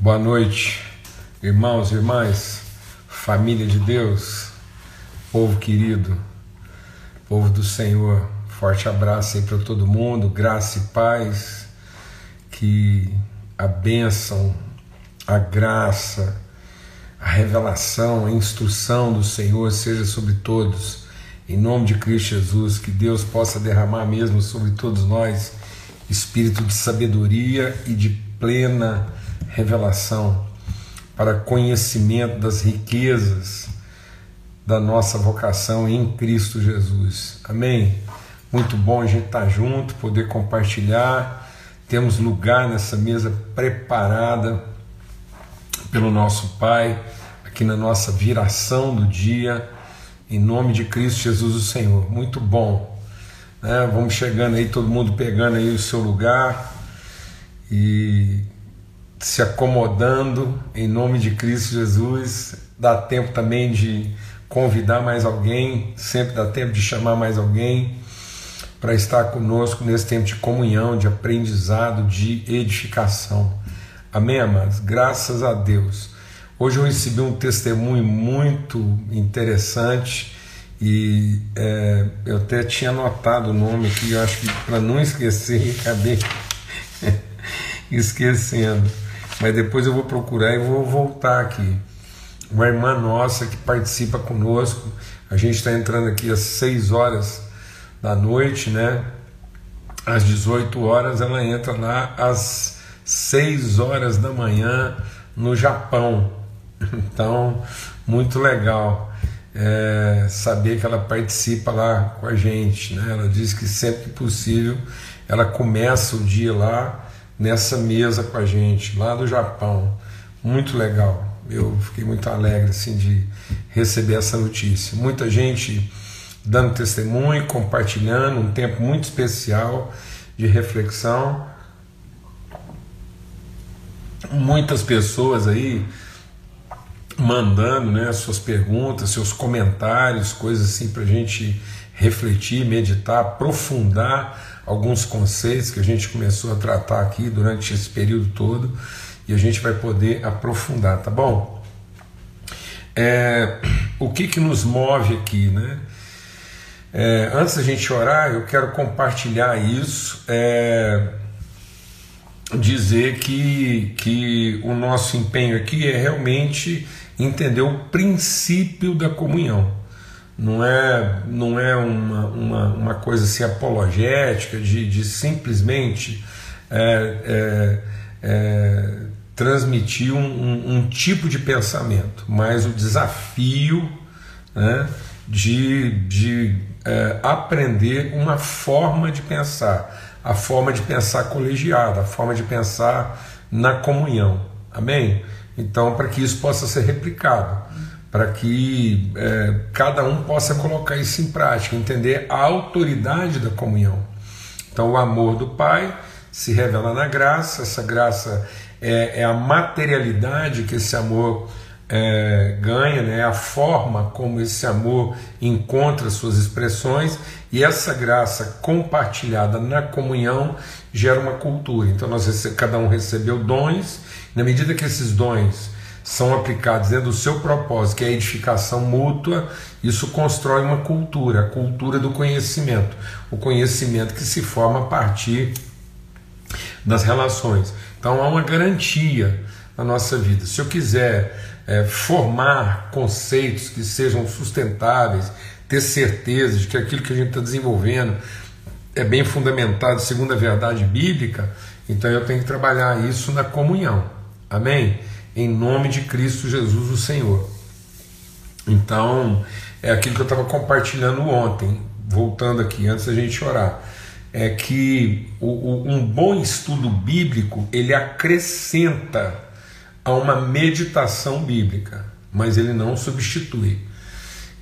Boa noite, irmãos e irmãs, família de Deus, povo querido, povo do Senhor. Forte abraço aí para todo mundo, graça e paz, que a bênção, a graça, a revelação, a instrução do Senhor seja sobre todos. Em nome de Cristo Jesus, que Deus possa derramar mesmo sobre todos nós espírito de sabedoria e de plena revelação para conhecimento das riquezas da nossa vocação em Cristo Jesus. Amém? Muito bom a gente estar junto, poder compartilhar. Temos lugar nessa mesa preparada pelo nosso Pai, aqui na nossa viração do dia, em nome de Cristo Jesus, o Senhor. Muito bom. Né? Vamos chegando aí, todo mundo pegando aí o seu lugar e se acomodando em nome de Cristo Jesus. Dá tempo também de convidar mais alguém, sempre dá tempo de chamar mais alguém para estar conosco nesse tempo de comunhão, de aprendizado, de edificação. Amém, amados? Graças a Deus. Hoje eu recebi um testemunho muito interessante e é, eu até tinha anotado o nome aqui, eu acho que para não esquecer, acabei esquecendo mas depois eu vou procurar e vou voltar aqui. Uma irmã nossa que participa conosco, a gente está entrando aqui às 6 horas da noite, né? Às 18 horas ela entra lá às 6 horas da manhã no Japão. Então, muito legal é, saber que ela participa lá com a gente. Né? Ela diz que sempre que possível ela começa o dia lá nessa mesa com a gente, lá do Japão. Muito legal. Eu fiquei muito alegre assim, de receber essa notícia. Muita gente dando testemunho, compartilhando, um tempo muito especial de reflexão. Muitas pessoas aí mandando né, suas perguntas, seus comentários, coisas assim para a gente refletir, meditar, aprofundar alguns conceitos que a gente começou a tratar aqui durante esse período todo e a gente vai poder aprofundar, tá bom? É, o que, que nos move aqui, né? É, antes da gente orar, eu quero compartilhar isso, é, dizer que, que o nosso empenho aqui é realmente entender o princípio da comunhão não é, não é uma, uma, uma coisa assim apologética de, de simplesmente é, é, é, transmitir um, um, um, tipo de pensamento, mas o desafio né, de, de é, aprender uma forma de pensar, a forma de pensar colegiada, a forma de pensar na comunhão. Amém? Então, para que isso possa ser replicado para que é, cada um possa colocar isso em prática, entender a autoridade da comunhão. Então, o amor do Pai se revela na graça, essa graça é, é a materialidade que esse amor é, ganha, né? a forma como esse amor encontra suas expressões, e essa graça compartilhada na comunhão gera uma cultura. Então, nós, cada um recebeu dons, na medida que esses dons são aplicados dentro do seu propósito, que é a edificação mútua, isso constrói uma cultura, a cultura do conhecimento, o conhecimento que se forma a partir das relações. Então há uma garantia na nossa vida. Se eu quiser é, formar conceitos que sejam sustentáveis, ter certeza de que aquilo que a gente está desenvolvendo é bem fundamentado segundo a verdade bíblica, então eu tenho que trabalhar isso na comunhão. Amém? Em nome de Cristo Jesus, o Senhor. Então, é aquilo que eu estava compartilhando ontem, voltando aqui, antes da gente orar, é que o, o, um bom estudo bíblico ele acrescenta a uma meditação bíblica, mas ele não substitui.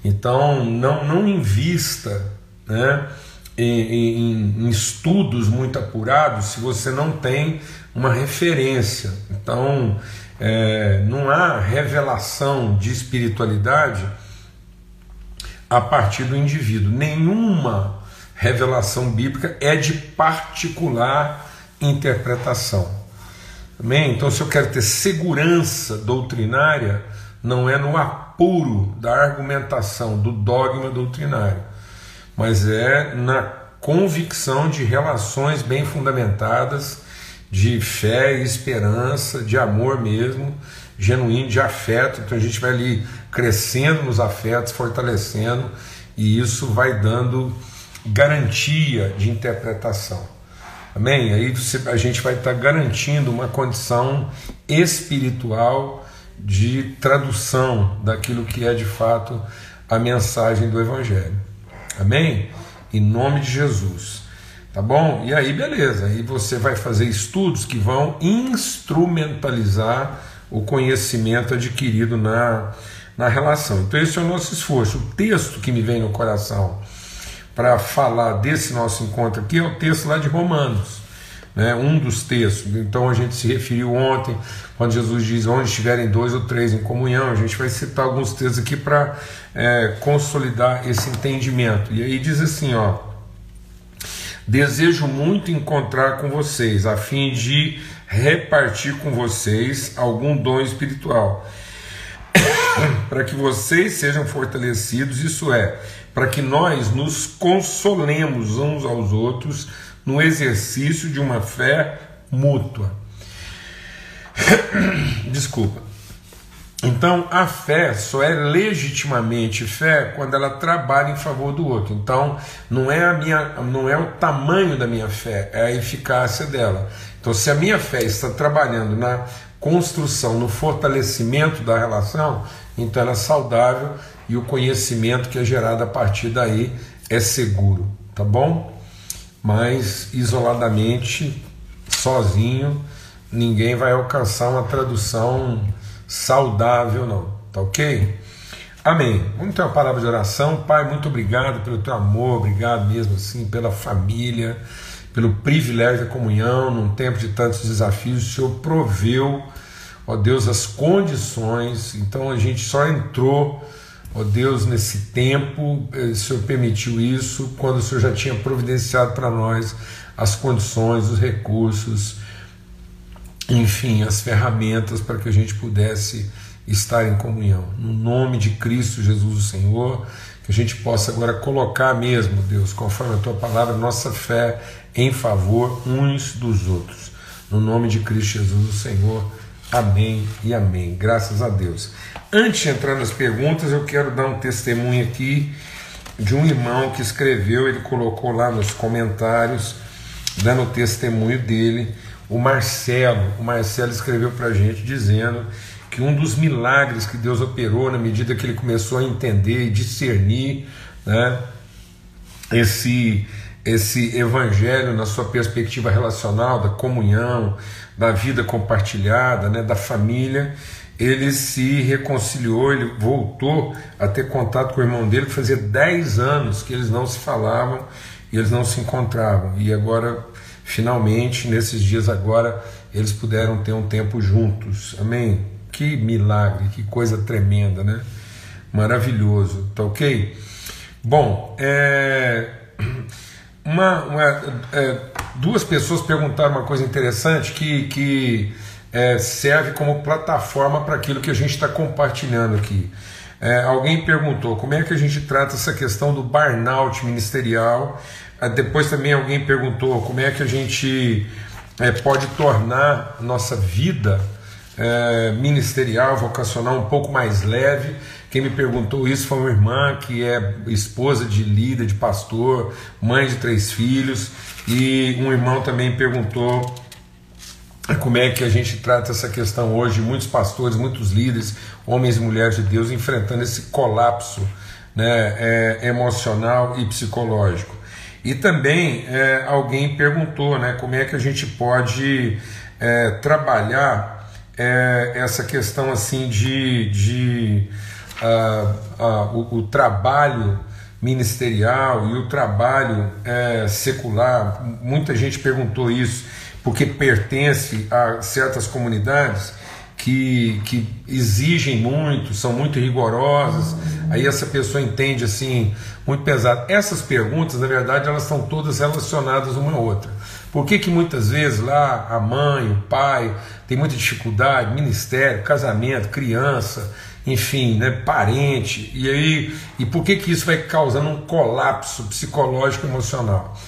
Então, não, não invista né, em, em, em estudos muito apurados se você não tem uma referência. Então, é, não há revelação de espiritualidade a partir do indivíduo. Nenhuma revelação bíblica é de particular interpretação. Amém? Então, se eu quero ter segurança doutrinária, não é no apuro da argumentação, do dogma doutrinário, mas é na convicção de relações bem fundamentadas, de fé e esperança, de amor mesmo, genuíno, de afeto. Então a gente vai ali crescendo nos afetos, fortalecendo, e isso vai dando garantia de interpretação. Amém? Aí a gente vai estar garantindo uma condição espiritual de tradução daquilo que é de fato a mensagem do Evangelho. Amém? Em nome de Jesus. Tá bom? E aí, beleza. Aí você vai fazer estudos que vão instrumentalizar o conhecimento adquirido na, na relação. Então, esse é o nosso esforço. O texto que me vem no coração para falar desse nosso encontro aqui é o texto lá de Romanos, né, um dos textos. Então a gente se referiu ontem, quando Jesus diz onde estiverem dois ou três em comunhão, a gente vai citar alguns textos aqui para é, consolidar esse entendimento. E aí diz assim: ó, desejo muito encontrar com vocês, a fim de repartir com vocês algum dom espiritual. para que vocês sejam fortalecidos, isso é, para que nós nos consolemos uns aos outros no exercício de uma fé mútua. Desculpa. Então, a fé só é legitimamente fé quando ela trabalha em favor do outro. Então, não é a minha, não é o tamanho da minha fé, é a eficácia dela. Então, se a minha fé está trabalhando na construção, no fortalecimento da relação, então ela é saudável e o conhecimento que é gerado a partir daí é seguro, tá bom? Mas isoladamente, sozinho, ninguém vai alcançar uma tradução saudável, não, tá ok? Amém. Vamos ter uma palavra de oração. Pai, muito obrigado pelo teu amor, obrigado mesmo assim pela família, pelo privilégio da comunhão num tempo de tantos desafios. O Senhor proveu, ó Deus, as condições, então a gente só entrou Ó Deus, nesse tempo, eh, o Senhor permitiu isso quando o Senhor já tinha providenciado para nós as condições, os recursos, enfim, as ferramentas para que a gente pudesse estar em comunhão. No nome de Cristo Jesus, o Senhor, que a gente possa agora colocar mesmo, Deus, conforme a tua palavra, nossa fé em favor uns dos outros. No nome de Cristo Jesus, o Senhor. Amém e amém. Graças a Deus. Antes de entrar nas perguntas, eu quero dar um testemunho aqui de um irmão que escreveu, ele colocou lá nos comentários, dando o testemunho dele, o Marcelo. O Marcelo escreveu para a gente dizendo que um dos milagres que Deus operou na medida que ele começou a entender e discernir né, esse, esse evangelho na sua perspectiva relacional, da comunhão, da vida compartilhada, né, da família ele se reconciliou, ele voltou a ter contato com o irmão dele, fazia 10 anos que eles não se falavam e eles não se encontravam. E agora, finalmente, nesses dias agora, eles puderam ter um tempo juntos. Amém? Que milagre, que coisa tremenda, né? Maravilhoso, tá ok? Bom, é, uma, uma é, duas pessoas perguntaram uma coisa interessante que, que é, serve como plataforma para aquilo que a gente está compartilhando aqui. É, alguém perguntou como é que a gente trata essa questão do burnout ministerial. É, depois também alguém perguntou como é que a gente é, pode tornar nossa vida é, ministerial, vocacional um pouco mais leve. Quem me perguntou isso foi uma irmã que é esposa de líder, de pastor, mãe de três filhos, e um irmão também perguntou como é que a gente trata essa questão hoje, muitos pastores, muitos líderes, homens e mulheres de Deus, enfrentando esse colapso né, é, emocional e psicológico. E também é, alguém perguntou né, como é que a gente pode é, trabalhar é, essa questão assim de, de uh, uh, o, o, trabalho ministerial e o trabalho é, secular. Muita gente perguntou isso porque pertence a certas comunidades que, que exigem muito, são muito rigorosas, aí essa pessoa entende assim, muito pesado. Essas perguntas, na verdade, elas estão todas relacionadas uma à outra. Por que, que muitas vezes lá a mãe, o pai tem muita dificuldade, ministério, casamento, criança, enfim, né, parente, e aí, e por que que isso vai causando um colapso psicológico emocional?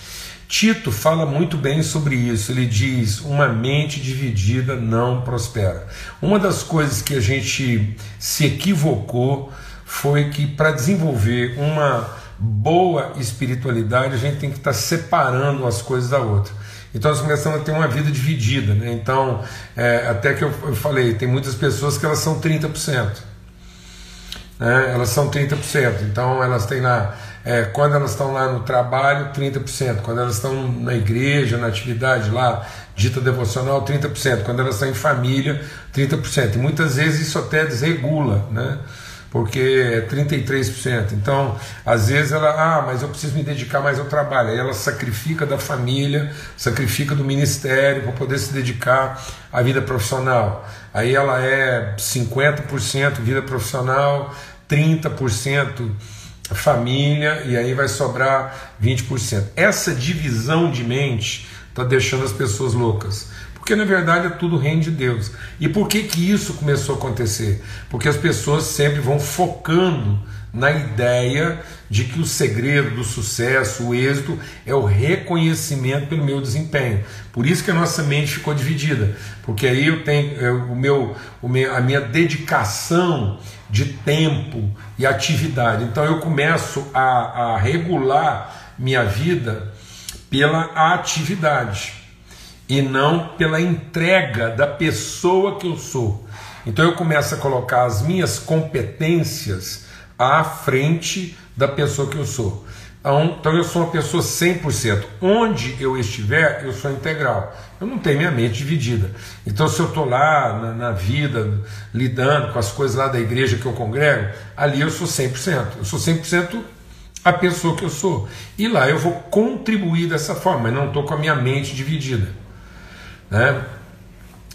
Tito fala muito bem sobre isso. Ele diz: uma mente dividida não prospera. Uma das coisas que a gente se equivocou foi que para desenvolver uma boa espiritualidade a gente tem que estar tá separando as coisas da outra. Então nós começamos a ter uma vida dividida. Né? Então, é, até que eu, eu falei, tem muitas pessoas que elas são 30%. Né? Elas são 30%. Então elas têm lá é, quando elas estão lá no trabalho, 30%. Quando elas estão na igreja, na atividade lá, dita devocional, 30%. Quando elas estão em família, 30%. E muitas vezes isso até desregula, né? porque é 33%. Então, às vezes ela, ah, mas eu preciso me dedicar mais ao trabalho. Aí ela sacrifica da família, sacrifica do ministério para poder se dedicar à vida profissional. Aí ela é 50% vida profissional, 30% família e aí vai sobrar 20%. Essa divisão de mente está deixando as pessoas loucas. Porque na verdade é tudo reino de Deus. E por que, que isso começou a acontecer? Porque as pessoas sempre vão focando na ideia de que o segredo do sucesso, o êxito, é o reconhecimento pelo meu desempenho. Por isso que a nossa mente ficou dividida, porque aí eu tenho eu, o meu, a minha dedicação de tempo e atividade. Então eu começo a, a regular minha vida pela atividade e não pela entrega da pessoa que eu sou. Então eu começo a colocar as minhas competências à frente da pessoa que eu sou. Então, então eu sou uma pessoa 100%. Onde eu estiver, eu sou integral. Eu não tenho minha mente dividida. Então, se eu estou lá na, na, vida, lidando com as coisas lá da igreja que eu congrego, ali eu sou 100%. Eu sou 100% a pessoa que eu sou. E lá eu vou contribuir dessa forma, mas não estou com a minha mente dividida. Né?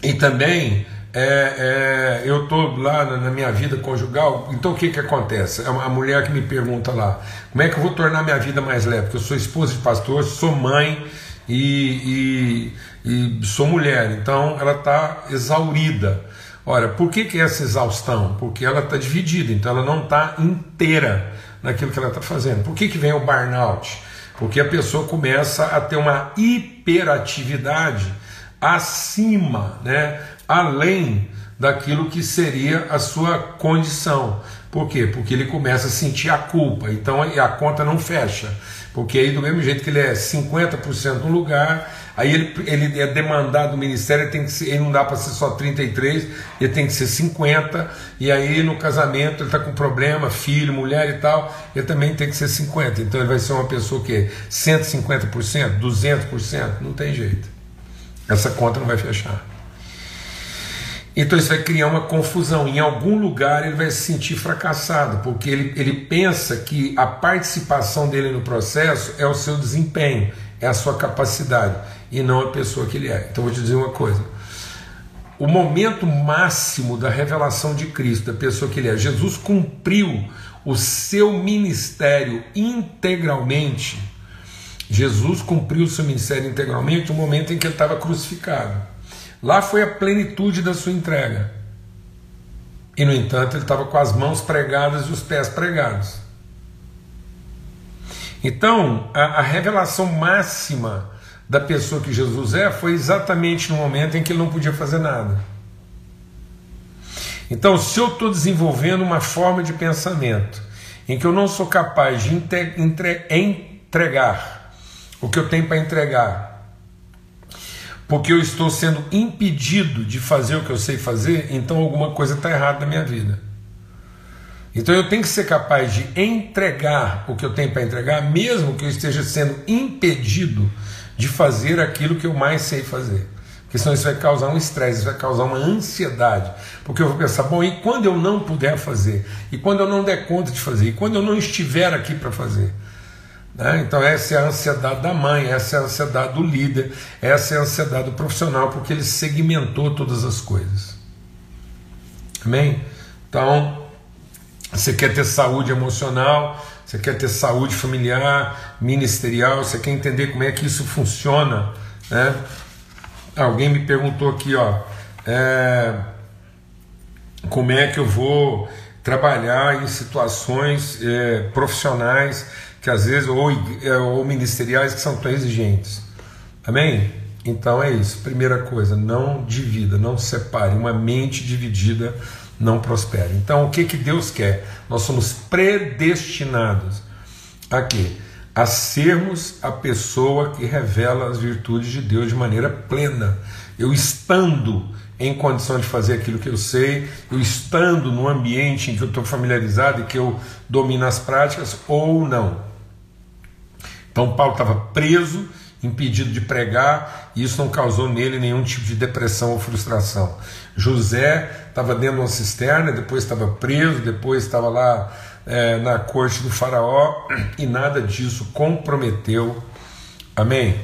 E também é, é, eu estou lá na, minha vida conjugal, então o que, que acontece? A, a, mulher que me pergunta lá, como é que eu vou tornar minha vida mais leve? Porque eu sou esposa de pastor, sou mãe e, e, e sou mulher, então ela está exaurida. Ora, por que, que é essa exaustão? Porque ela está dividida, então ela não está inteira naquilo que ela está fazendo. Por que, que vem o burnout? Porque a pessoa começa a ter uma hiperatividade acima, né, além daquilo que seria a sua condição. Por quê? Porque ele começa a sentir a culpa, então a conta não fecha. Porque aí, do mesmo jeito que ele é 50% no lugar, aí ele, ele é demandado do ministério, ele, tem que ser, ele não dá para ser só 33, ele tem que ser 50, e aí no casamento ele está com problema, filho, mulher e tal, ele também tem que ser 50. Então ele vai ser uma pessoa que é 150%, 200%, não tem jeito. Essa conta não vai fechar. Então isso vai criar uma confusão. Em algum lugar ele vai se sentir fracassado, porque ele, ele pensa que a participação dele no processo é o seu desempenho, é a sua capacidade, e não a pessoa que ele é. Então vou te dizer uma coisa. O momento máximo da revelação de Cristo, da pessoa que ele é, Jesus cumpriu o seu ministério integralmente Jesus cumpriu o seu ministério integralmente no momento em que ele estava crucificado. Lá foi a plenitude da sua entrega. E, no entanto, ele estava com as mãos pregadas e os pés pregados. Então, a, a, revelação máxima da pessoa que Jesus é foi exatamente no momento em que ele não podia fazer nada. Então, se eu estou desenvolvendo uma forma de pensamento em que eu não sou capaz de entregar o que eu tenho para entregar, porque eu estou sendo impedido de fazer o que eu sei fazer, então alguma coisa está errada na minha vida. Então eu tenho que ser capaz de entregar o que eu tenho para entregar, mesmo que eu esteja sendo impedido de fazer aquilo que eu mais sei fazer. Porque senão isso vai causar um estresse, isso vai causar uma ansiedade. Porque eu vou pensar, bom, e quando eu não puder fazer? E quando eu não der conta de fazer? E quando eu não estiver aqui para fazer? Né? Então, essa é a ansiedade da mãe, essa é a ansiedade do líder, essa é a ansiedade do profissional, porque ele segmentou todas as coisas. Amém? Então, você quer ter saúde emocional, você quer ter saúde familiar, ministerial, você quer entender como é que isso funciona Né? Alguém me perguntou aqui, ó, é, como é que eu vou trabalhar em situações é, profissionais que às vezes ou, é, ou ministeriais que são tão exigentes. Amém? Então é isso. Primeira coisa, não divida, não separe. Uma mente dividida não prospera. Então o que que Deus quer? Nós somos predestinados a quê? A sermos a pessoa que revela as virtudes de Deus de maneira plena. Eu estando em condição de fazer aquilo que eu sei, eu estando no ambiente em que eu estou familiarizado e que eu domino as práticas ou não. Então Paulo estava preso, impedido de pregar, e isso não causou nele nenhum tipo de depressão ou frustração. José estava dentro de uma cisterna, depois estava preso, depois estava lá é, na corte do faraó, e nada disso comprometeu, amém?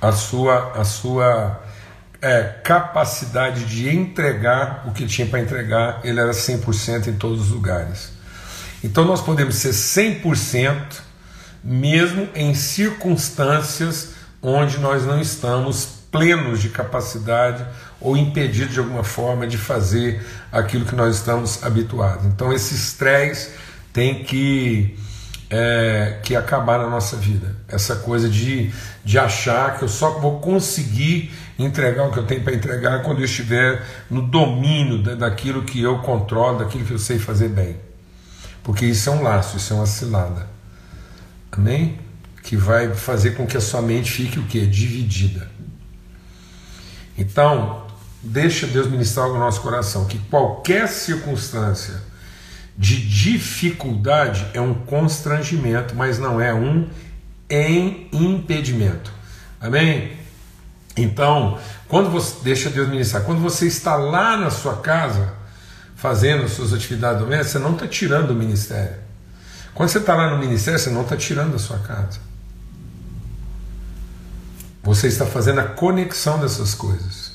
A sua, a sua é, capacidade de entregar o que tinha para entregar, ele era 100% em todos os lugares. Então nós podemos ser 100% mesmo em circunstâncias onde nós não estamos plenos de capacidade ou impedidos de alguma forma de fazer aquilo que nós estamos habituados. Então esses três tem que é, que acabar na nossa vida. Essa coisa de, de achar que eu só vou conseguir entregar o que eu tenho para entregar quando eu estiver no domínio daquilo que eu controlo, daquilo que eu sei fazer bem. Porque isso é um laço, isso é uma cilada. Amém? Que vai fazer com que a sua mente fique o quê? Dividida. Então, deixa Deus ministrar no nosso coração, que qualquer circunstância de dificuldade é um constrangimento, mas não é um impedimento. Amém? Então, quando você deixa Deus ministrar, quando você está lá na sua casa fazendo suas atividades domésticas, você não está tirando o ministério. Quando você está lá no ministério, você não está tirando a sua casa. Você está fazendo a conexão dessas coisas.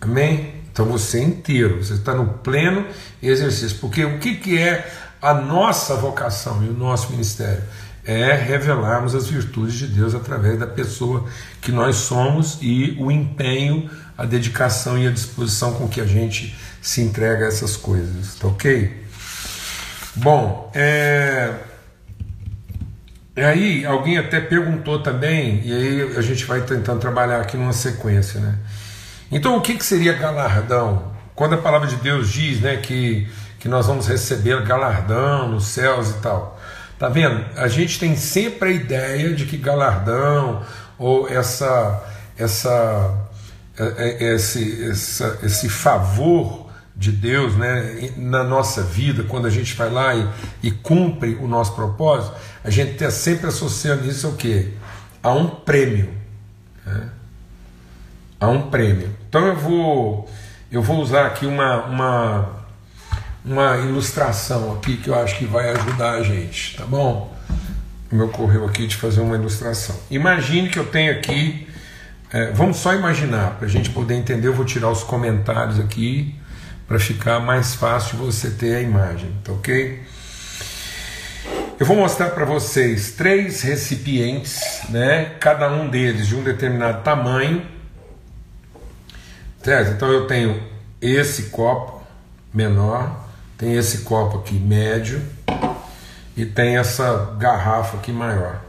Amém? Então você é inteiro, você está no pleno exercício. Porque o que, que é a nossa vocação e o nosso ministério? É revelarmos as virtudes de Deus através da pessoa que nós somos e o empenho, a dedicação e a disposição com que a gente se entrega a essas coisas. Tá ok? Bom, é. Aí alguém até perguntou também, e aí a gente vai tentando trabalhar aqui numa sequência, né? Então, o que, que seria galardão? Quando a palavra de Deus diz né, que, que nós vamos receber galardão nos céus e tal. Tá vendo? A gente tem sempre a ideia de que galardão ou essa, essa, é, é, esse, essa, esse favor de Deus né, na nossa vida, quando a gente vai lá e, e cumpre o nosso propósito, a gente está sempre associando isso ao quê? A um prêmio. Né? A um prêmio. Então eu vou eu vou usar aqui uma, uma, uma ilustração aqui que eu acho que vai ajudar a gente, tá bom? Me ocorreu aqui de fazer uma ilustração. Imagine que eu tenho aqui, é, vamos só imaginar, para a gente poder entender, eu vou tirar os comentários aqui para ficar mais fácil você ter a imagem, tá ok? Eu vou mostrar para vocês três recipientes, né? Cada um deles de um determinado tamanho Certo? Então eu tenho esse copo menor, tem esse copo aqui médio e tem essa garrafa aqui maior.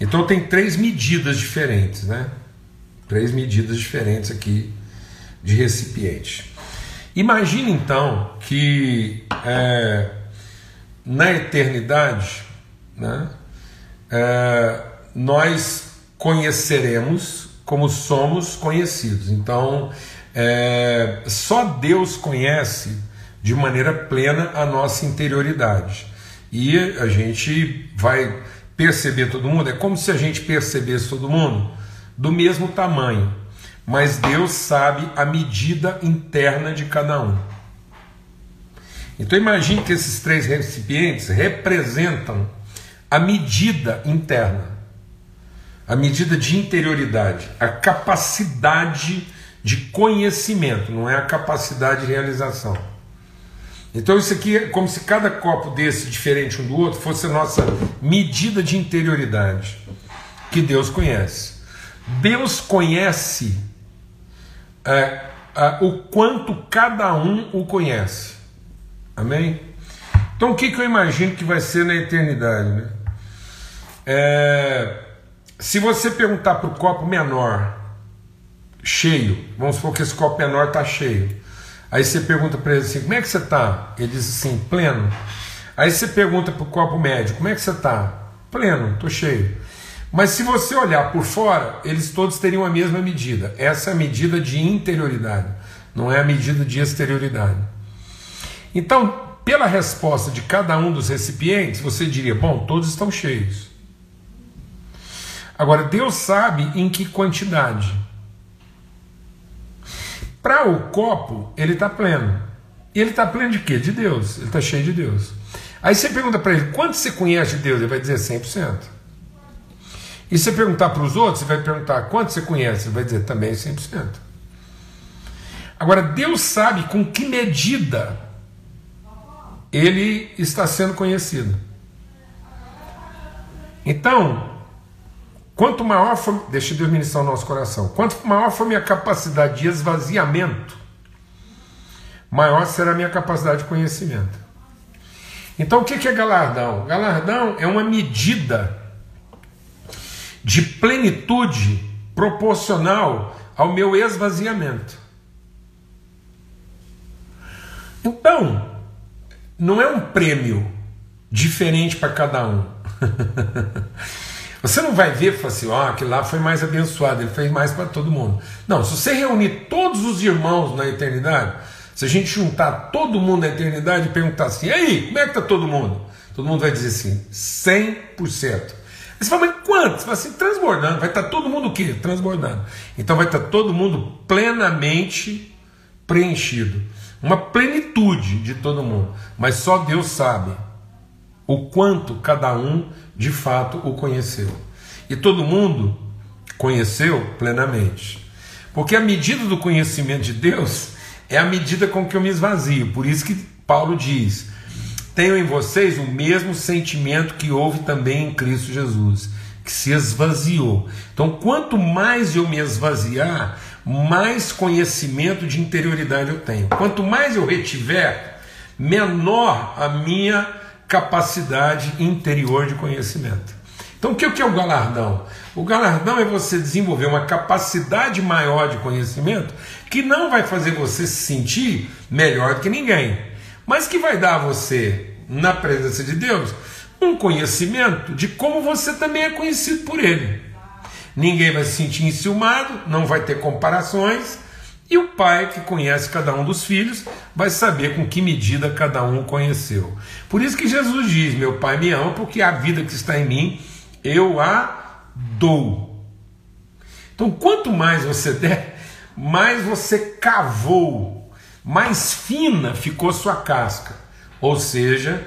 Então tem três medidas diferentes, né? Três medidas diferentes aqui de recipiente. Imagine então que é, na eternidade, né, é, nós conheceremos como somos conhecidos. Então, é, só Deus conhece de maneira plena a nossa interioridade. E a gente vai perceber todo mundo, é como se a gente percebesse todo mundo do mesmo tamanho, mas Deus sabe a medida interna de cada um. Então imagine que esses três recipientes representam a medida interna a medida de interioridade, a capacidade de conhecimento, não é a capacidade de realização. Então isso aqui é como se cada copo desse diferente um do outro fosse a nossa medida de interioridade que Deus conhece. Deus conhece é, é, o quanto cada um o conhece. Amém? Então o que, que eu imagino que vai ser na eternidade? Né? É, se você perguntar para o copo menor, cheio, vamos supor que esse copo menor está cheio. Aí você pergunta para ele assim: como é que você está? Ele diz assim: pleno. Aí você pergunta para o copo médio: como é que você está? Pleno, estou cheio. Mas se você olhar por fora, eles todos teriam a mesma medida. Essa é a medida de interioridade, não é a medida de exterioridade. Então, pela resposta de cada um dos recipientes, você diria: bom, todos estão cheios. Agora, Deus sabe em que quantidade. Para o copo, ele está pleno. E ele está pleno de quê? De Deus. Ele está cheio de Deus. Aí você pergunta para ele: quanto você conhece de Deus? Ele vai dizer 100%. E se perguntar para os outros, você vai perguntar: quanto você conhece? Vai dizer também 100%. Agora, Deus sabe com que medida ele está sendo conhecido. Então, quanto maior for, deixa Deus ministrar o nosso coração, quanto maior for minha capacidade de esvaziamento, maior será a minha capacidade de conhecimento. Então, o que é galardão? Galardão é uma medida de plenitude proporcional ao meu esvaziamento. Então, não é um prêmio diferente para cada um. Você não vai ver e falar assim, ó, oh, aquele lá foi mais abençoado, ele fez mais para todo mundo. Não, se você reunir todos os irmãos na eternidade, se a gente juntar todo mundo na eternidade e perguntar assim, e aí, como é que está todo mundo? Todo mundo vai dizer assim, 100%. Você fala, mas quanto? Você fala assim, transbordando. Vai estar tá todo mundo o quê? Transbordando. Então vai estar tá todo mundo plenamente preenchido uma plenitude de todo mundo, mas só Deus sabe o quanto cada um de fato o conheceu. E todo mundo conheceu plenamente. Porque a medida do conhecimento de Deus é a medida com que eu me esvazio. Por isso que Paulo diz: tenho em vocês o mesmo sentimento que houve também em Cristo Jesus, que se esvaziou. Então, quanto mais eu me esvaziar, mais conhecimento de interioridade eu tenho. Quanto mais eu retiver, menor a minha capacidade interior de conhecimento. Então, o que é o galardão? O galardão é você desenvolver uma capacidade maior de conhecimento que não vai fazer você se sentir melhor do que ninguém, mas que vai dar a você, na presença de Deus, um conhecimento de como você também é conhecido por Ele ninguém vai se sentir enciumado, não vai ter comparações, e o pai, que conhece cada um dos filhos, vai saber com que medida cada um o conheceu. Por isso que Jesus diz: Meu pai me ama, porque a vida que está em mim, eu a dou. Então, quanto mais você der, mais você cavou, mais fina ficou sua casca. Ou seja,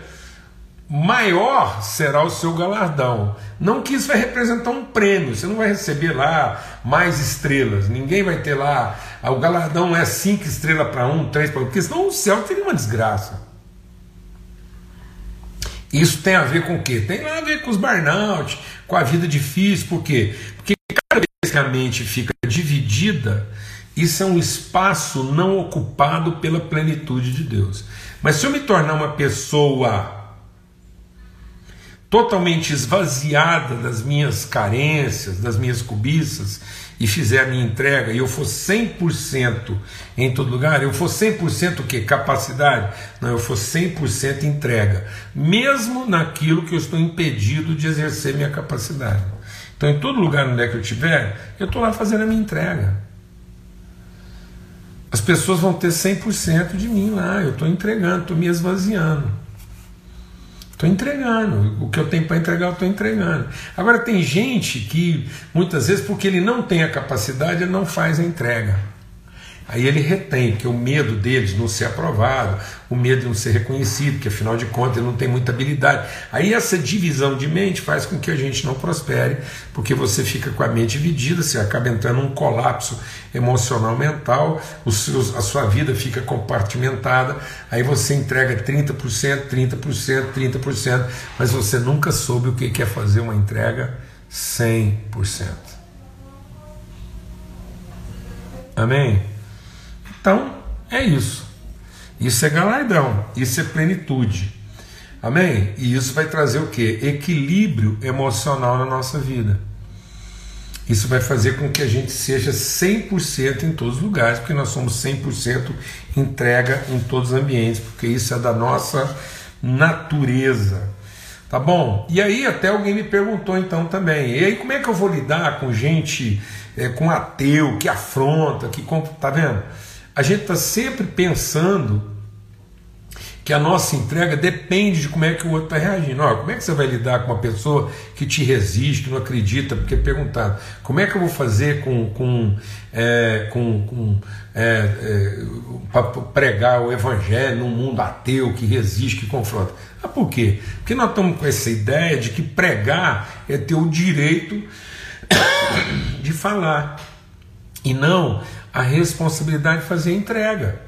maior será o seu galardão. Não que isso vai representar um prêmio, você não vai receber lá mais estrelas, ninguém vai ter lá, ah, o galardão é cinco estrelas para um, três para outro, porque senão o céu teria uma desgraça. Isso tem a ver com o quê? Tem a ver com os burnout, com a vida difícil, por quê? Porque cada vez que a mente fica dividida, isso é um espaço não ocupado pela plenitude de Deus. Mas se eu me tornar uma pessoa totalmente esvaziada das minhas carências, das minhas cobiças, e fizer a minha entrega, e eu for 100% em todo lugar, eu for 100% o que? Capacidade? Não, eu for 100% entrega, mesmo naquilo que eu estou impedido de exercer minha capacidade. Então, em todo lugar onde é que eu estiver, eu estou lá fazendo a minha entrega. As pessoas vão ter 100% de mim lá, eu estou entregando, estou me esvaziando. Estou entregando. O que eu tenho para entregar, eu estou entregando. Agora, tem gente que, muitas vezes, porque ele não tem a capacidade, ele não faz a entrega. Aí ele retém, porque o medo dele de não ser aprovado, o medo de não ser reconhecido, que afinal de contas ele não tem muita habilidade. Aí essa divisão de mente faz com que a gente não prospere, porque você fica com a mente dividida, você acaba entrando num colapso emocional mental, a sua vida fica compartimentada, aí você entrega 30%, 30%, 30%, mas você nunca soube o que é fazer uma entrega 100%. Amém? Então, é isso. Isso é galardão, isso é plenitude. Amém? E isso vai trazer o que? Equilíbrio emocional na nossa vida. Isso vai fazer com que a gente seja 100% em todos os lugares, porque nós somos 100% entrega em todos os ambientes, porque isso é da nossa natureza. Tá bom? E aí até alguém me perguntou então também, e aí como é que eu vou lidar com gente, é, com ateu, que afronta, que... Tá vendo? A gente está sempre pensando que a nossa entrega depende de como é que o outro está reagindo. Como é que você vai lidar com uma pessoa que te resiste, que não acredita? Porque é perguntado, como é que eu vou fazer com, com, é, com, com é, é, pregar o evangelho num mundo ateu que resiste, que confronta? Ah, por quê? Porque nós estamos com essa ideia de que pregar é ter o direito de falar e não a responsabilidade de fazer a entrega.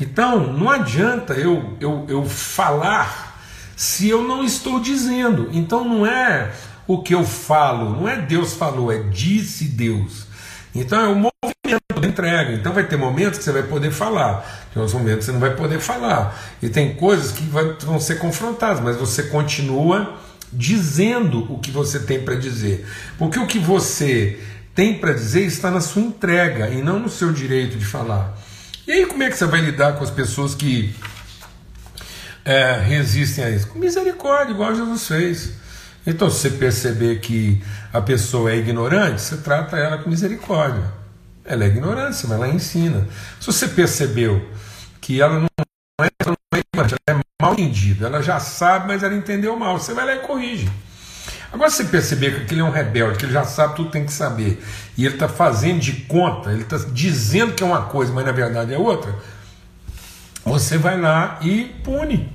Então, não adianta eu, eu, eu falar se eu não estou dizendo. Então, não é o que eu falo, não é Deus falou, é disse Deus. Então, é o movimento da entrega. Então, vai ter momentos que você vai poder falar, tem outros momentos que você não vai poder falar. E tem coisas que vão ser confrontadas, mas você continua dizendo o que você tem para dizer. Porque o que você tem para dizer está na sua entrega e não no seu direito de falar. E aí, como é que você vai lidar com as pessoas que é, resistem a isso? Com misericórdia, igual Jesus fez. Então, se você perceber que a pessoa é ignorante, você trata ela com misericórdia. Ela é ignorante, você vai lá e ensina. Se você percebeu que ela não é, ela é ela é mal entendida, ela já sabe, mas ela entendeu mal, você vai lá e corrige. Agora, você perceber que aquele é um rebelde, que ele já sabe tudo tem que saber, e ele está fazendo de conta, ele está dizendo que é uma coisa, mas na verdade é outra, você vai lá e pune.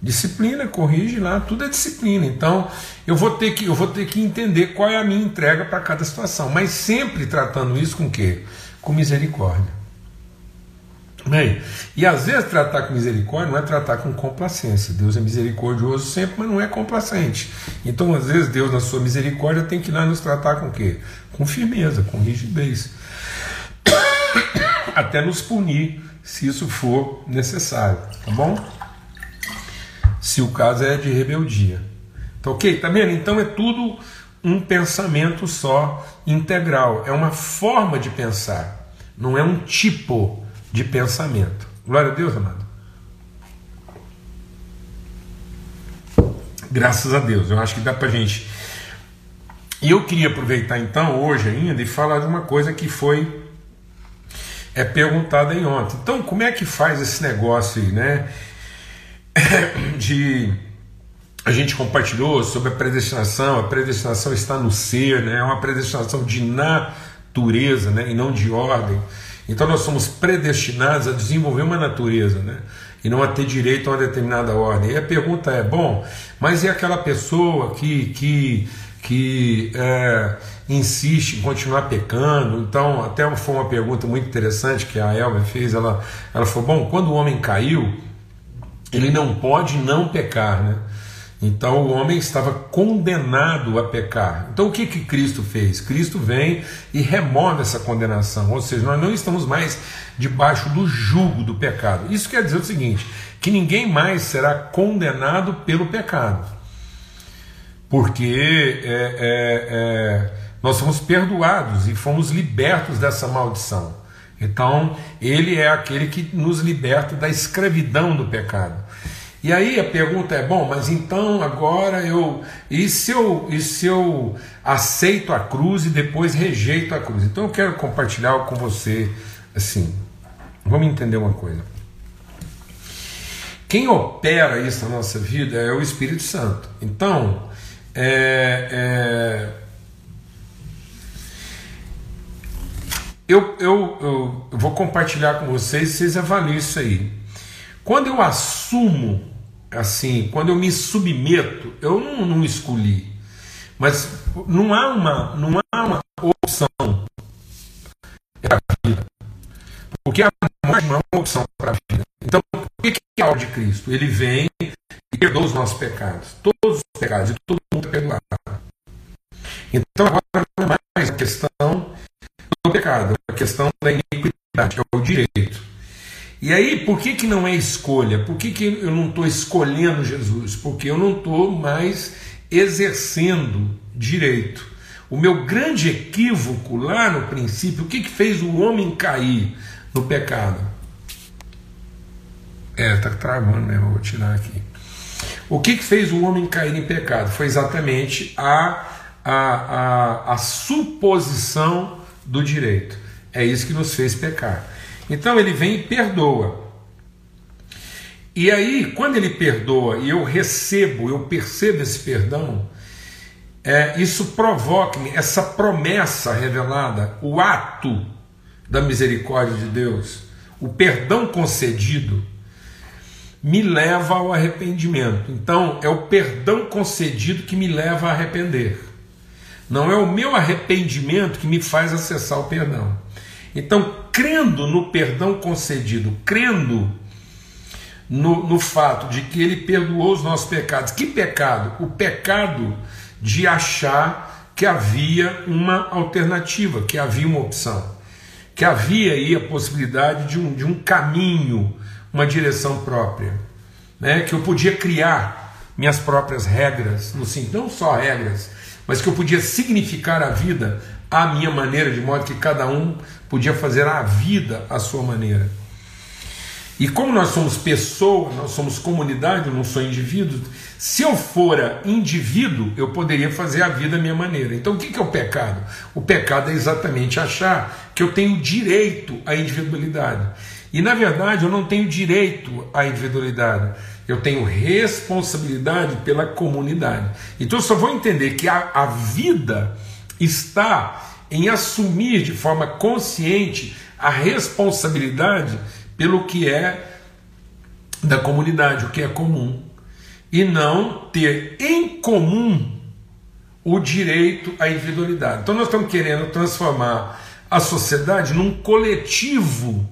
Disciplina, corrige lá, tudo é disciplina. Então, eu vou ter que, eu vou ter que entender qual é a minha entrega para cada situação, mas sempre tratando isso com o quê? Com misericórdia. Bem, e às vezes tratar com misericórdia não é tratar com complacência. Deus é misericordioso sempre, mas não é complacente. Então, às vezes, Deus, na sua misericórdia, tem que ir lá nos tratar com quê? Com firmeza, com rigidez. Até nos punir, se isso for necessário, tá bom? Se o caso é de rebeldia. Tá ok? Tá vendo? Então é tudo um pensamento só integral. É uma forma de pensar, não é um tipo de pensamento. Glória a Deus, amado. Graças a Deus, eu acho que dá para gente. E eu queria aproveitar então, hoje ainda, e falar de uma coisa que foi é perguntada em ontem. Então, como é que faz esse negócio aí, né? De a gente compartilhou sobre a predestinação, a predestinação está no ser, né? É uma predestinação de natureza, né? E não de ordem. Então nós somos predestinados a desenvolver uma natureza, né? E não a ter direito a uma determinada ordem. E a pergunta é: bom, mas e aquela pessoa que, que, que é, insiste em continuar pecando? Então, até foi uma pergunta muito interessante que a Elma fez. Ela, ela falou: bom, quando o homem caiu, ele não pode não pecar, né? Então o homem estava condenado a pecar. Então o que, que Cristo fez? Cristo vem e remove essa condenação, ou seja, nós não estamos mais debaixo do jugo do pecado. Isso quer dizer o seguinte: que ninguém mais será condenado pelo pecado, porque é, é, é, nós somos perdoados e fomos libertos dessa maldição. Então, ele é aquele que nos liberta da escravidão do pecado. E aí a pergunta é: bom, mas então agora eu. E se eu, e se eu aceito a cruz e depois rejeito a cruz? Então eu quero compartilhar com você assim. Vamos entender uma coisa. Quem opera isso na nossa vida é o Espírito Santo. Então, é, é, eu, eu, eu vou compartilhar com vocês, vocês avaliem isso aí. Quando eu assumo assim, quando eu me submeto, eu não, não escolhi, mas não há uma, não há uma opção para a vida, porque a morte não é uma opção para a vida. Então, o que é a de Cristo? Ele vem e perdoa os nossos pecados, todos os pecados, e todo mundo é perdoado. Então, agora não é mais a questão o pecado, a questão da iniquidade, é o direito. E aí, por que, que não é escolha? Por que, que eu não estou escolhendo Jesus? Porque eu não estou mais exercendo direito. O meu grande equívoco lá no princípio, o que, que fez o homem cair no pecado? É, tá travando mesmo, vou tirar aqui. O que, que fez o homem cair em pecado? Foi exatamente a, a, a, a suposição do direito. É isso que nos fez pecar. Então ele vem e perdoa. E aí, quando ele perdoa e eu recebo, eu percebo esse perdão, é, isso provoca-me essa promessa revelada, o ato da misericórdia de Deus, o perdão concedido, me leva ao arrependimento. Então, é o perdão concedido que me leva a arrepender. Não é o meu arrependimento que me faz acessar o perdão. Então, crendo no perdão concedido, crendo no, no fato de que ele perdoou os nossos pecados. Que pecado? O pecado de achar que havia uma alternativa, que havia uma opção, que havia aí a possibilidade de um, de um caminho, uma direção própria, né? que eu podia criar minhas próprias regras, no sentido, não só regras, mas que eu podia significar a vida à minha maneira, de modo que cada um podia fazer a vida à sua maneira. E como nós somos pessoas, nós somos comunidade, eu não sou indivíduo, se eu fora indivíduo, eu poderia fazer a vida à minha maneira. Então o que é o pecado? O pecado é exatamente achar que eu tenho direito à individualidade. E na verdade eu não tenho direito à individualidade, eu tenho responsabilidade pela comunidade. Então eu só vou entender que a, a vida está em assumir de forma consciente a responsabilidade pelo que é da comunidade, o que é comum, e não ter em comum o direito à individualidade. Então nós estamos querendo transformar a sociedade num coletivo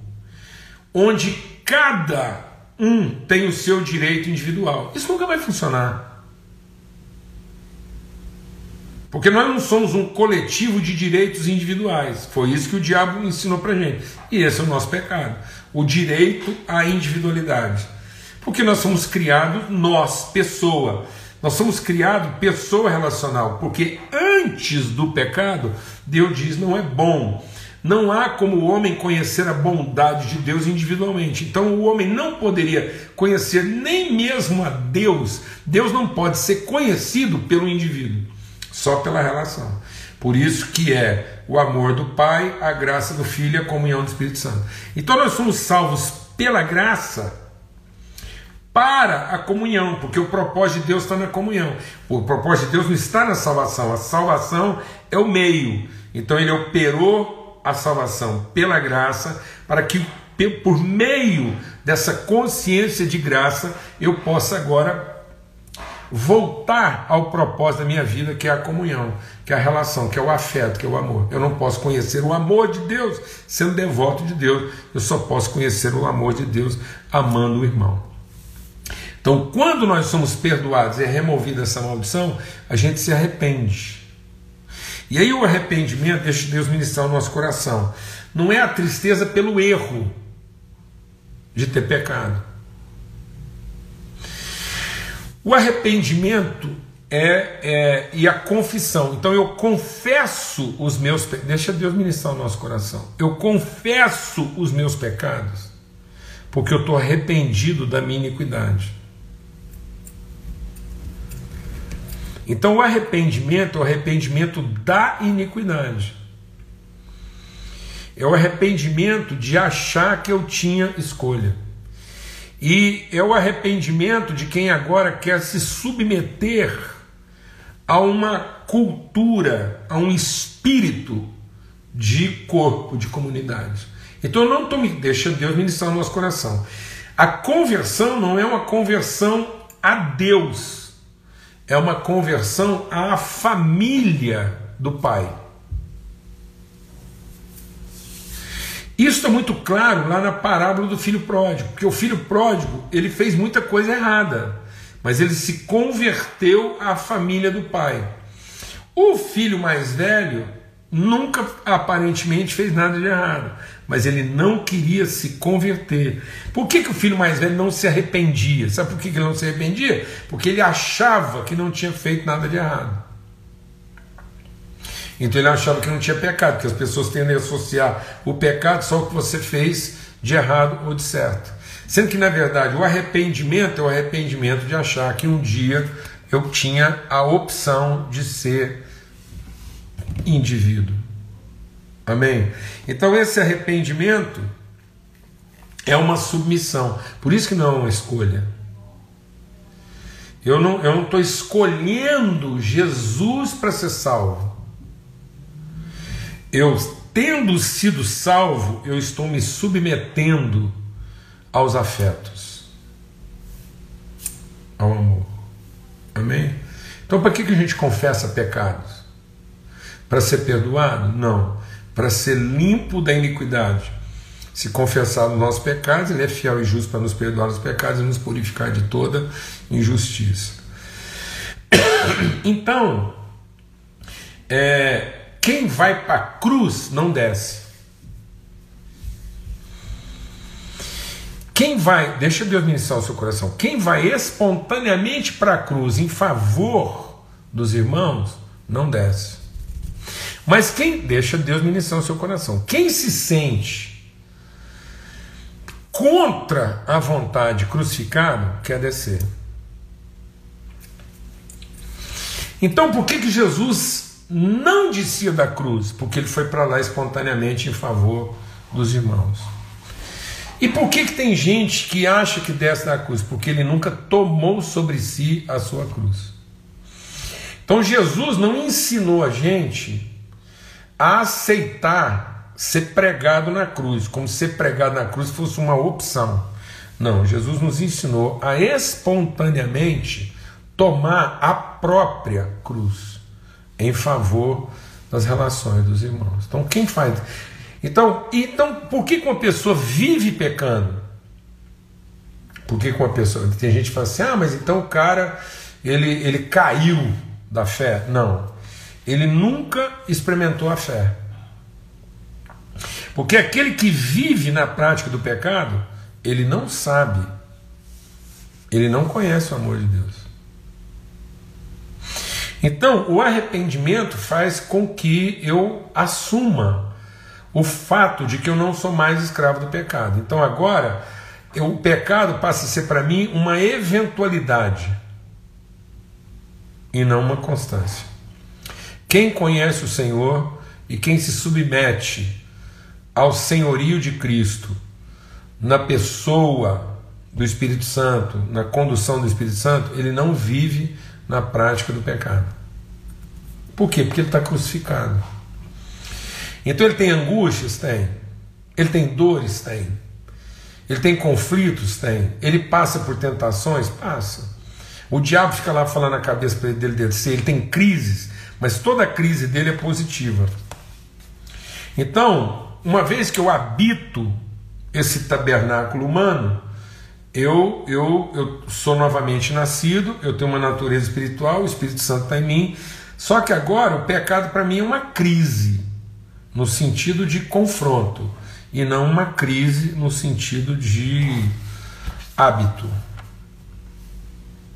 onde cada um tem o seu direito individual. Isso nunca vai funcionar. Porque nós não somos um coletivo de direitos individuais. Foi isso que o diabo ensinou para gente. E esse é o nosso pecado. O direito à individualidade. Porque nós somos criados, nós, pessoa. Nós somos criados pessoa relacional. Porque antes do pecado, Deus diz: não é bom. Não há como o homem conhecer a bondade de Deus individualmente. Então o homem não poderia conhecer nem mesmo a Deus. Deus não pode ser conhecido pelo indivíduo só pela relação. Por isso que é o amor do Pai, a graça do Filho e a comunhão do Espírito Santo. Então nós somos salvos pela graça para a comunhão, porque o propósito de Deus está na comunhão. O propósito de Deus não está na salvação, a salvação é o meio. Então ele operou a salvação pela graça para que por meio dessa consciência de graça eu possa agora voltar ao propósito da minha vida, que é a comunhão, que é a relação, que é o afeto, que é o amor. Eu não posso conhecer o amor de Deus sendo devoto de Deus, eu só posso conhecer o amor de Deus amando o irmão. Então, quando nós somos perdoados e é removida essa maldição, a gente se arrepende. E aí o arrependimento deixa Deus ministrar o nosso coração. Não é a tristeza pelo erro de ter pecado o arrependimento é, é, e a confissão. Então eu confesso os meus pecados. Deixa Deus ministrar o nosso coração. Eu confesso os meus pecados, porque eu estou arrependido da minha iniquidade. Então o arrependimento é o arrependimento da iniquidade. É o arrependimento de achar que eu tinha escolha. E é o arrependimento de quem agora quer se submeter a uma cultura, a um espírito de corpo, de comunidade. Então eu não estou me deixa Deus ministrar no nosso coração. A conversão não é uma conversão a Deus, é uma conversão à família do Pai. Isso está muito claro lá na parábola do filho pródigo, porque o filho pródigo ele fez muita coisa errada, mas ele se converteu à família do pai. O filho mais velho nunca aparentemente fez nada de errado, mas ele não queria se converter. Por que, que o filho mais velho não se arrependia? Sabe por que, que ele não se arrependia? Porque ele achava que não tinha feito nada de errado. Então ele achava que não tinha pecado, porque as pessoas tendem a associar o pecado só o que você fez de errado ou de certo. Sendo que, na verdade, o arrependimento é o arrependimento de achar que um dia eu tinha a opção de ser indivíduo. Amém? Então, esse arrependimento é uma submissão. Por isso que não é uma escolha. Eu não estou escolhendo Jesus para ser salvo. Eu, tendo sido salvo, eu estou me submetendo aos afetos, ao amor. Amém? Então, para que, que a gente confessa pecados? Para ser perdoado? Não. Para ser limpo da iniquidade. Se confessar os nossos pecados, Ele é fiel e justo para nos perdoar os pecados e nos purificar de toda injustiça. Então, é, quem vai para a cruz não desce. Quem vai, deixa Deus ministrar o seu coração, quem vai espontaneamente para a cruz em favor dos irmãos, não desce. Mas quem, deixa Deus ministrar o seu coração, quem se sente contra a vontade crucificado, quer descer. Então por que, que Jesus não descia da cruz? Porque ele foi para lá espontaneamente em favor dos irmãos. E por que, que tem gente que acha que desce da cruz? Porque ele nunca tomou sobre si a sua cruz. Então Jesus não ensinou a gente a aceitar ser pregado na cruz, como se ser pregado na cruz fosse uma opção. Não, Jesus nos ensinou a espontaneamente tomar a própria cruz em favor das relações dos irmãos. Então, quem faz então, então por que uma pessoa vive pecando? Por que uma pessoa. Tem gente que fala assim, ah, mas então o cara ele, ele caiu da fé. Não. Ele nunca experimentou a fé. Porque aquele que vive na prática do pecado, ele não sabe, ele não conhece o amor de Deus. Então, o arrependimento faz com que eu assuma o fato de que eu não sou mais escravo do pecado. Então agora, eu, o pecado passa a ser para mim uma eventualidade e não uma constância. Quem conhece o Senhor e quem se submete ao senhorio de Cristo, na pessoa do Espírito Santo, na condução do Espírito Santo, ele não vive na prática do pecado. Por quê? Porque ele está crucificado. Então ele tem angústias? Tem. Ele tem dores? Tem. Ele tem conflitos? Tem. Ele passa por tentações? Passa. O diabo fica lá falando na cabeça dele descer. Ele tem crises, mas toda crise dele é positiva. Então, uma vez que eu habito esse tabernáculo humano, eu, eu, eu sou novamente nascido, eu tenho uma natureza espiritual, o Espírito Santo está em mim. Só que agora o pecado para mim é uma crise no sentido de confronto e não uma crise no sentido de hábito.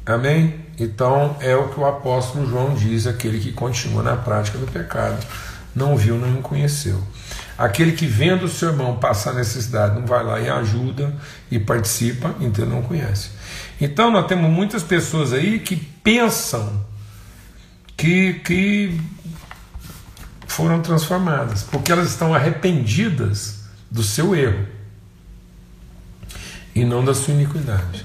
Amém? Então é o que o apóstolo João diz: aquele que continua na prática do pecado, não viu, não conheceu. Aquele que vendo o seu irmão passar necessidade, não vai lá e ajuda e participa, então não conhece. Então nós temos muitas pessoas aí que pensam que, que foram transformadas, porque elas estão arrependidas do seu erro e não da sua iniquidade.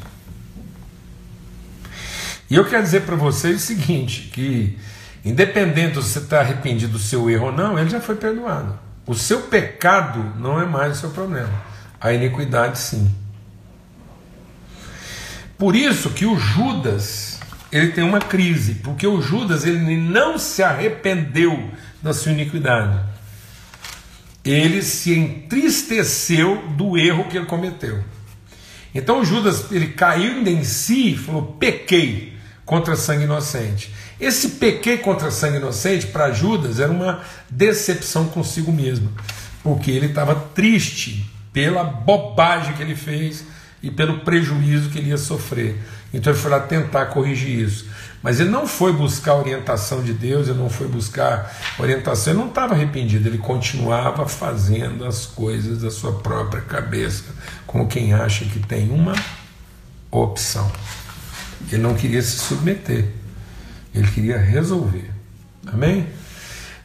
E eu quero dizer para vocês o seguinte: que independente de você estar arrependido do seu erro ou não, ele já foi perdoado. O seu pecado não é mais o seu problema, a iniquidade sim. Por isso que o Judas ele tem uma crise, porque o Judas ele não se arrependeu da sua iniquidade. Ele se entristeceu do erro que ele cometeu. Então Judas ele caiu em si e falou: pequei contra sangue inocente. Esse pequei contra sangue inocente para Judas era uma decepção consigo mesmo, porque ele estava triste pela bobagem que ele fez e pelo prejuízo que ele ia sofrer. Então ele foi lá tentar corrigir isso. Mas ele não foi buscar orientação de Deus, ele não foi buscar orientação, ele não estava arrependido, ele continuava fazendo as coisas da sua própria cabeça, como quem acha que tem uma opção. Ele não queria se submeter, ele queria resolver. Amém?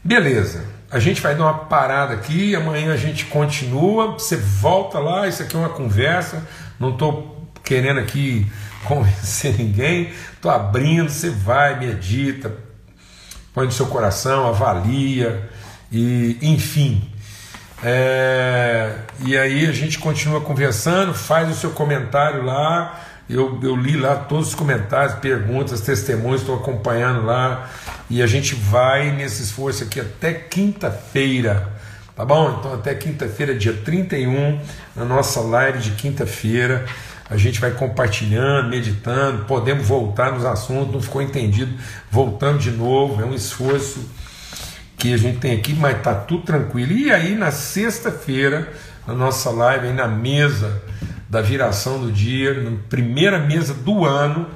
Beleza, a gente vai dar uma parada aqui, amanhã a gente continua, você volta lá, isso aqui é uma conversa, não estou querendo aqui convencer ninguém, estou abrindo, você vai, medita, põe no seu coração, avalia, e enfim. É, e aí a gente continua conversando, faz o seu comentário lá. Eu, eu li lá todos os comentários, perguntas, testemunhos, estou acompanhando lá. E a gente vai nesse esforço aqui até quinta-feira. Tá bom? Então, até quinta-feira, dia 31, na nossa live de quinta-feira. A gente vai compartilhando, meditando, podemos voltar nos assuntos, não ficou entendido, voltando de novo, é um esforço que a gente tem aqui, mas está tudo tranquilo. E aí, na sexta-feira, na nossa live, aí na mesa da viração do dia, na primeira mesa do ano,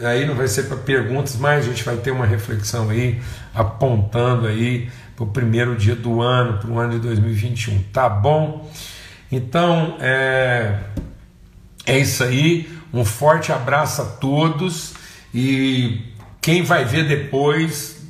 aí não vai ser para perguntas, mas a gente vai ter uma reflexão aí, apontando aí o primeiro dia do ano, para o ano de 2021, tá bom? Então, é, é isso aí, um forte abraço a todos e quem vai ver depois,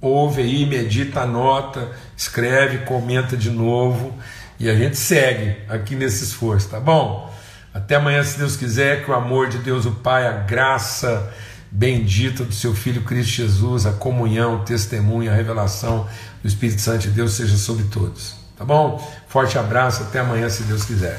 ouve aí, medita, anota, escreve, comenta de novo e a gente segue aqui nesse esforço, tá bom? Até amanhã, se Deus quiser, que o amor de Deus, o Pai, a graça bendita do seu Filho Cristo Jesus, a comunhão, o testemunho, a revelação do Espírito Santo de Deus seja sobre todos, tá bom? Forte abraço, até amanhã, se Deus quiser.